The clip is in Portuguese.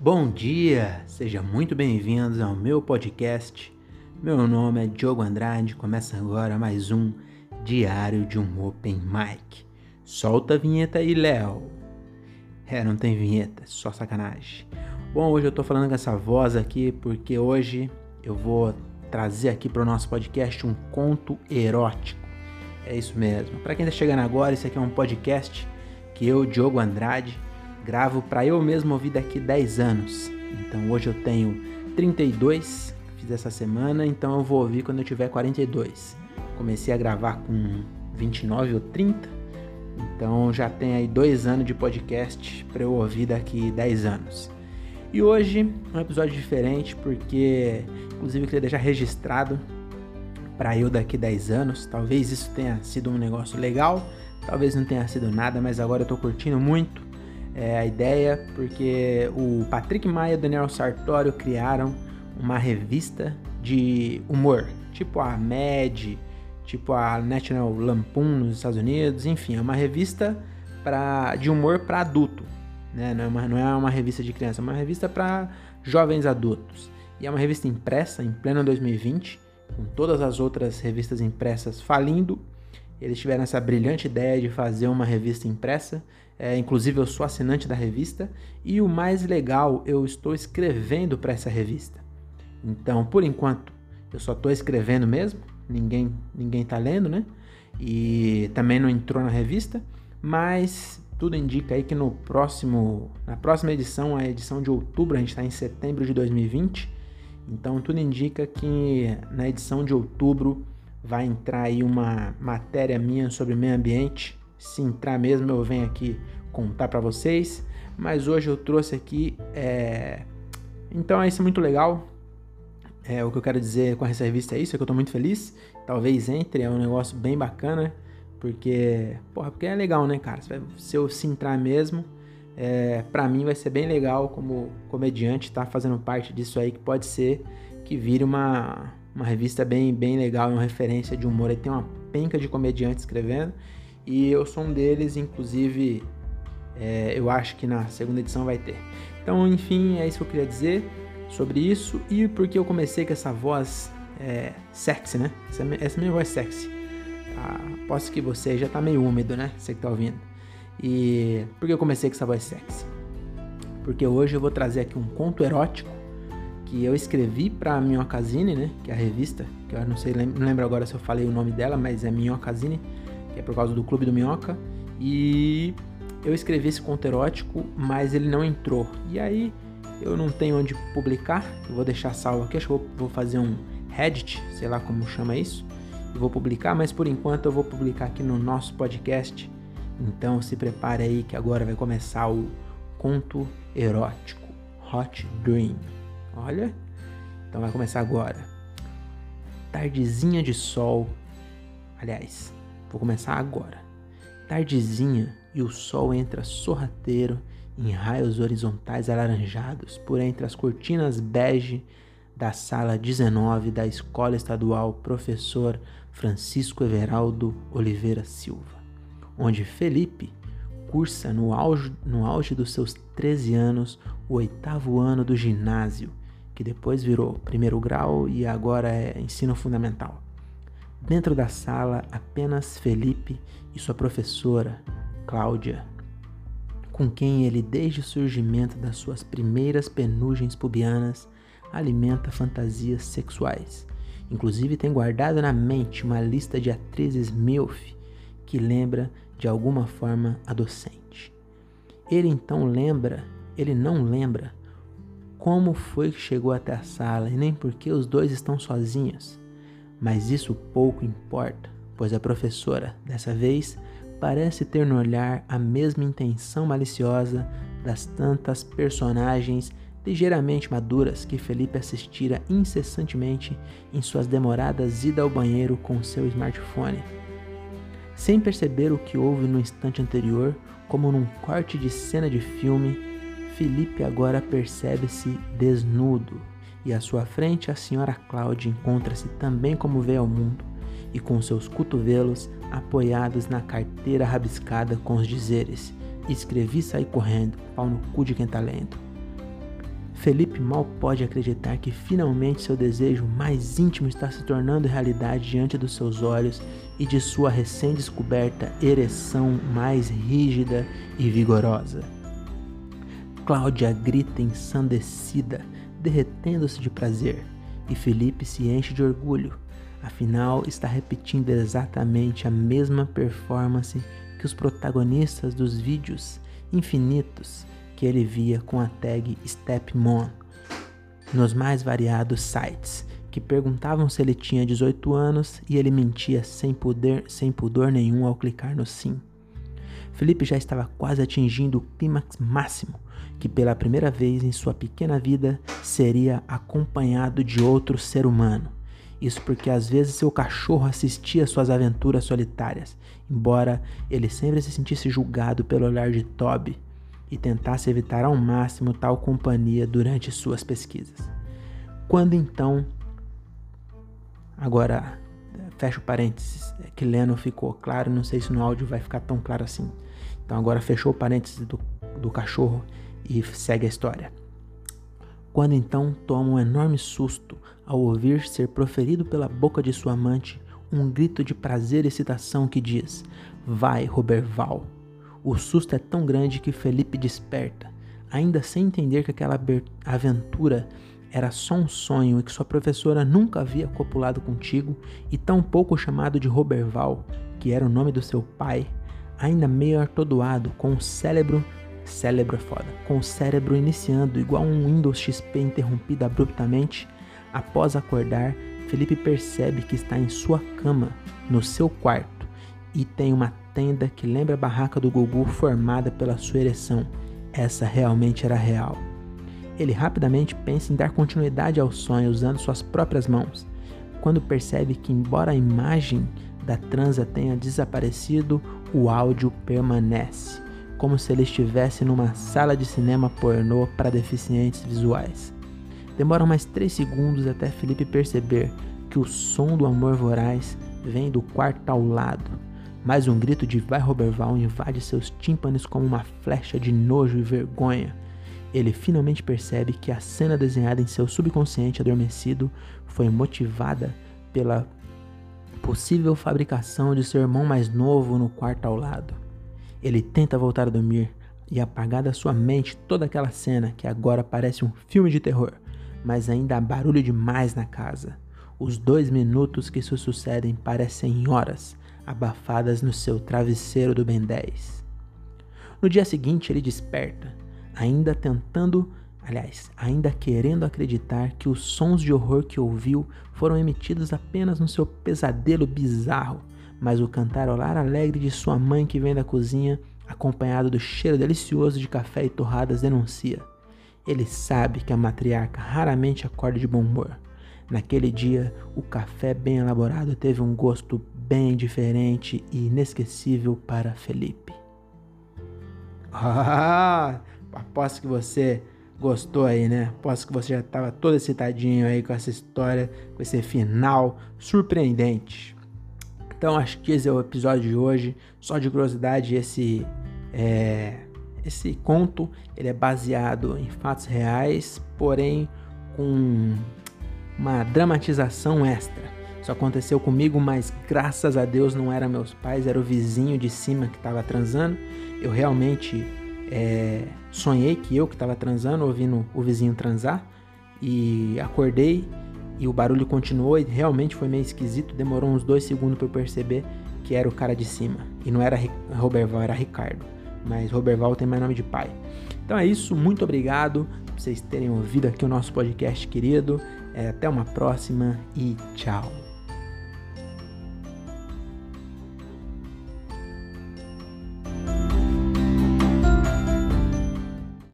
Bom dia, seja muito bem-vindos ao meu podcast. Meu nome é Diogo Andrade, começa agora mais um Diário de um Open Mic. Solta a vinheta aí, Léo. É, não tem vinheta, só sacanagem. Bom, hoje eu tô falando com essa voz aqui porque hoje eu vou trazer aqui para o nosso podcast um conto erótico. É isso mesmo. Para quem tá chegando agora, esse aqui é um podcast que eu, Diogo Andrade, gravo para eu mesmo ouvir daqui 10 anos. Então hoje eu tenho 32, fiz essa semana, então eu vou ouvir quando eu tiver 42. Comecei a gravar com 29 ou 30, então já tem aí dois anos de podcast para eu ouvir daqui 10 anos. E hoje um episódio diferente porque, inclusive, eu queria deixar registrado para eu daqui 10 anos. Talvez isso tenha sido um negócio legal, talvez não tenha sido nada, mas agora eu tô curtindo muito é, a ideia, porque o Patrick Maia e o Daniel Sartório criaram uma revista de humor, tipo a Mad, tipo a National Lampoon nos Estados Unidos, enfim, é uma revista pra, de humor para adulto, né? não, é uma, não é uma revista de criança, é uma revista para jovens adultos. E é uma revista impressa em pleno 2020, com todas as outras revistas impressas falindo. Eles tiveram essa brilhante ideia de fazer uma revista impressa é, inclusive, eu sou assinante da revista. E o mais legal, eu estou escrevendo para essa revista. Então, por enquanto, eu só estou escrevendo mesmo. Ninguém ninguém está lendo, né? E também não entrou na revista. Mas tudo indica aí que no próximo, na próxima edição, a edição de outubro, a gente está em setembro de 2020. Então, tudo indica que na edição de outubro vai entrar aí uma matéria minha sobre meio ambiente se entrar mesmo, eu venho aqui contar para vocês. Mas hoje eu trouxe aqui. É... Então é isso muito legal. É, o que eu quero dizer com essa revista é isso, é que eu tô muito feliz. Talvez entre, é um negócio bem bacana. Porque, porra, porque é legal, né, cara? Se eu se entrar mesmo, é, para mim vai ser bem legal como comediante estar tá fazendo parte disso aí, que pode ser que vire uma, uma revista bem, bem legal, uma referência de humor. Aí tem uma penca de comediantes escrevendo e eu sou um deles, inclusive é, eu acho que na segunda edição vai ter. Então, enfim, é isso que eu queria dizer sobre isso e porque eu comecei com essa voz é, sexy, né? Essa, essa minha voz sexy. Ah, posso que você já tá meio úmido, né? Você que tá ouvindo. E por que eu comecei com essa voz sexy? Porque hoje eu vou trazer aqui um conto erótico que eu escrevi para Minhocazine, né? Que é a revista, que eu não sei, não lembro agora se eu falei o nome dela, mas é Minhocazine que é por causa do Clube do Minhoca. E eu escrevi esse conto erótico, mas ele não entrou. E aí eu não tenho onde publicar. Eu vou deixar salvo aqui. Acho que eu vou fazer um Reddit, sei lá como chama isso. E vou publicar, mas por enquanto eu vou publicar aqui no nosso podcast. Então se prepare aí que agora vai começar o conto erótico Hot Dream. Olha, então vai começar agora. Tardezinha de sol. Aliás, Vou começar agora. Tardezinha e o sol entra sorrateiro em raios horizontais alaranjados por entre as cortinas bege da sala 19 da Escola Estadual Professor Francisco Everaldo Oliveira Silva, onde Felipe cursa no auge, no auge dos seus 13 anos o oitavo ano do ginásio, que depois virou primeiro grau e agora é ensino fundamental. Dentro da sala, apenas Felipe e sua professora, Cláudia, com quem ele, desde o surgimento das suas primeiras penugens pubianas, alimenta fantasias sexuais. Inclusive tem guardado na mente uma lista de atrizes MILF que lembra de alguma forma a docente. Ele então lembra, ele não lembra como foi que chegou até a sala e nem por que os dois estão sozinhos. Mas isso pouco importa, pois a professora, dessa vez, parece ter no olhar a mesma intenção maliciosa das tantas personagens ligeiramente maduras que Felipe assistira incessantemente em suas demoradas idas ao banheiro com seu smartphone. Sem perceber o que houve no instante anterior, como num corte de cena de filme, Felipe agora percebe-se desnudo, e à sua frente a senhora Cláudia encontra-se também como veio ao mundo, e com seus cotovelos apoiados na carteira rabiscada com os dizeres: Escrevi sair correndo, pau no cu de quem tá lendo. Felipe mal pode acreditar que finalmente seu desejo mais íntimo está se tornando realidade diante dos seus olhos e de sua recém-descoberta ereção mais rígida e vigorosa. Cláudia grita ensandecida, derretendo-se de prazer, e Felipe se enche de orgulho. Afinal, está repetindo exatamente a mesma performance que os protagonistas dos vídeos infinitos que ele via com a tag Stepmom nos mais variados sites, que perguntavam se ele tinha 18 anos e ele mentia sem, poder, sem pudor nenhum ao clicar no sim. Felipe já estava quase atingindo o clímax máximo, que pela primeira vez em sua pequena vida seria acompanhado de outro ser humano. Isso porque às vezes seu cachorro assistia suas aventuras solitárias, embora ele sempre se sentisse julgado pelo olhar de Toby, e tentasse evitar ao máximo tal companhia durante suas pesquisas. Quando então. Agora, fecha o parênteses, é que Leno ficou claro, não sei se no áudio vai ficar tão claro assim. Então, agora fechou o parênteses do, do cachorro e segue a história. Quando então toma um enorme susto ao ouvir ser proferido pela boca de sua amante um grito de prazer e excitação que diz: Vai, Roberval! O susto é tão grande que Felipe desperta, ainda sem entender que aquela aventura era só um sonho e que sua professora nunca havia copulado contigo, e tão pouco chamado de Roberval, que era o nome do seu pai, ainda meio atordoado, com o cérebro cérebro é foda, com o cérebro iniciando igual um Windows XP interrompido abruptamente, após acordar, Felipe percebe que está em sua cama, no seu quarto, e tem uma tenda que lembra a barraca do Gugu formada pela sua ereção. Essa realmente era real. Ele rapidamente pensa em dar continuidade ao sonho usando suas próprias mãos, quando percebe que, embora a imagem da transa tenha desaparecido, o áudio permanece, como se ele estivesse numa sala de cinema pornô para deficientes visuais. Demoram mais três segundos até Felipe perceber que o som do amor voraz vem do quarto ao lado mais um grito de Vai Roberval invade seus tímpanos como uma flecha de nojo e vergonha. Ele finalmente percebe que a cena desenhada em seu subconsciente adormecido foi motivada pela possível fabricação de seu irmão mais novo no quarto ao lado. Ele tenta voltar a dormir e apagar da sua mente toda aquela cena que agora parece um filme de terror, mas ainda há barulho demais na casa. Os dois minutos que se sucedem parecem horas, abafadas no seu travesseiro do Ben 10. No dia seguinte, ele desperta, ainda tentando, aliás, ainda querendo acreditar que os sons de horror que ouviu foram emitidos apenas no seu pesadelo bizarro, mas o cantarolar alegre de sua mãe que vem da cozinha, acompanhado do cheiro delicioso de café e torradas, denuncia. Ele sabe que a matriarca raramente acorda de bom humor. Naquele dia, o café bem elaborado teve um gosto bem diferente e inesquecível para Felipe. Ah, aposto que você gostou aí, né? Aposto que você já estava todo excitadinho aí com essa história, com esse final surpreendente. Então acho que esse é o episódio de hoje. Só de curiosidade, esse é, esse conto ele é baseado em fatos reais, porém com uma dramatização extra. Isso aconteceu comigo, mas graças a Deus não eram meus pais, era o vizinho de cima que estava transando. Eu realmente é, sonhei que eu que estava transando, ouvindo o vizinho transar, e acordei e o barulho continuou e realmente foi meio esquisito. Demorou uns dois segundos para eu perceber que era o cara de cima e não era Roberval, era Ricardo. Mas Roberval tem mais nome de pai. Então é isso, muito obrigado por vocês terem ouvido aqui o nosso podcast querido. É, até uma próxima e tchau.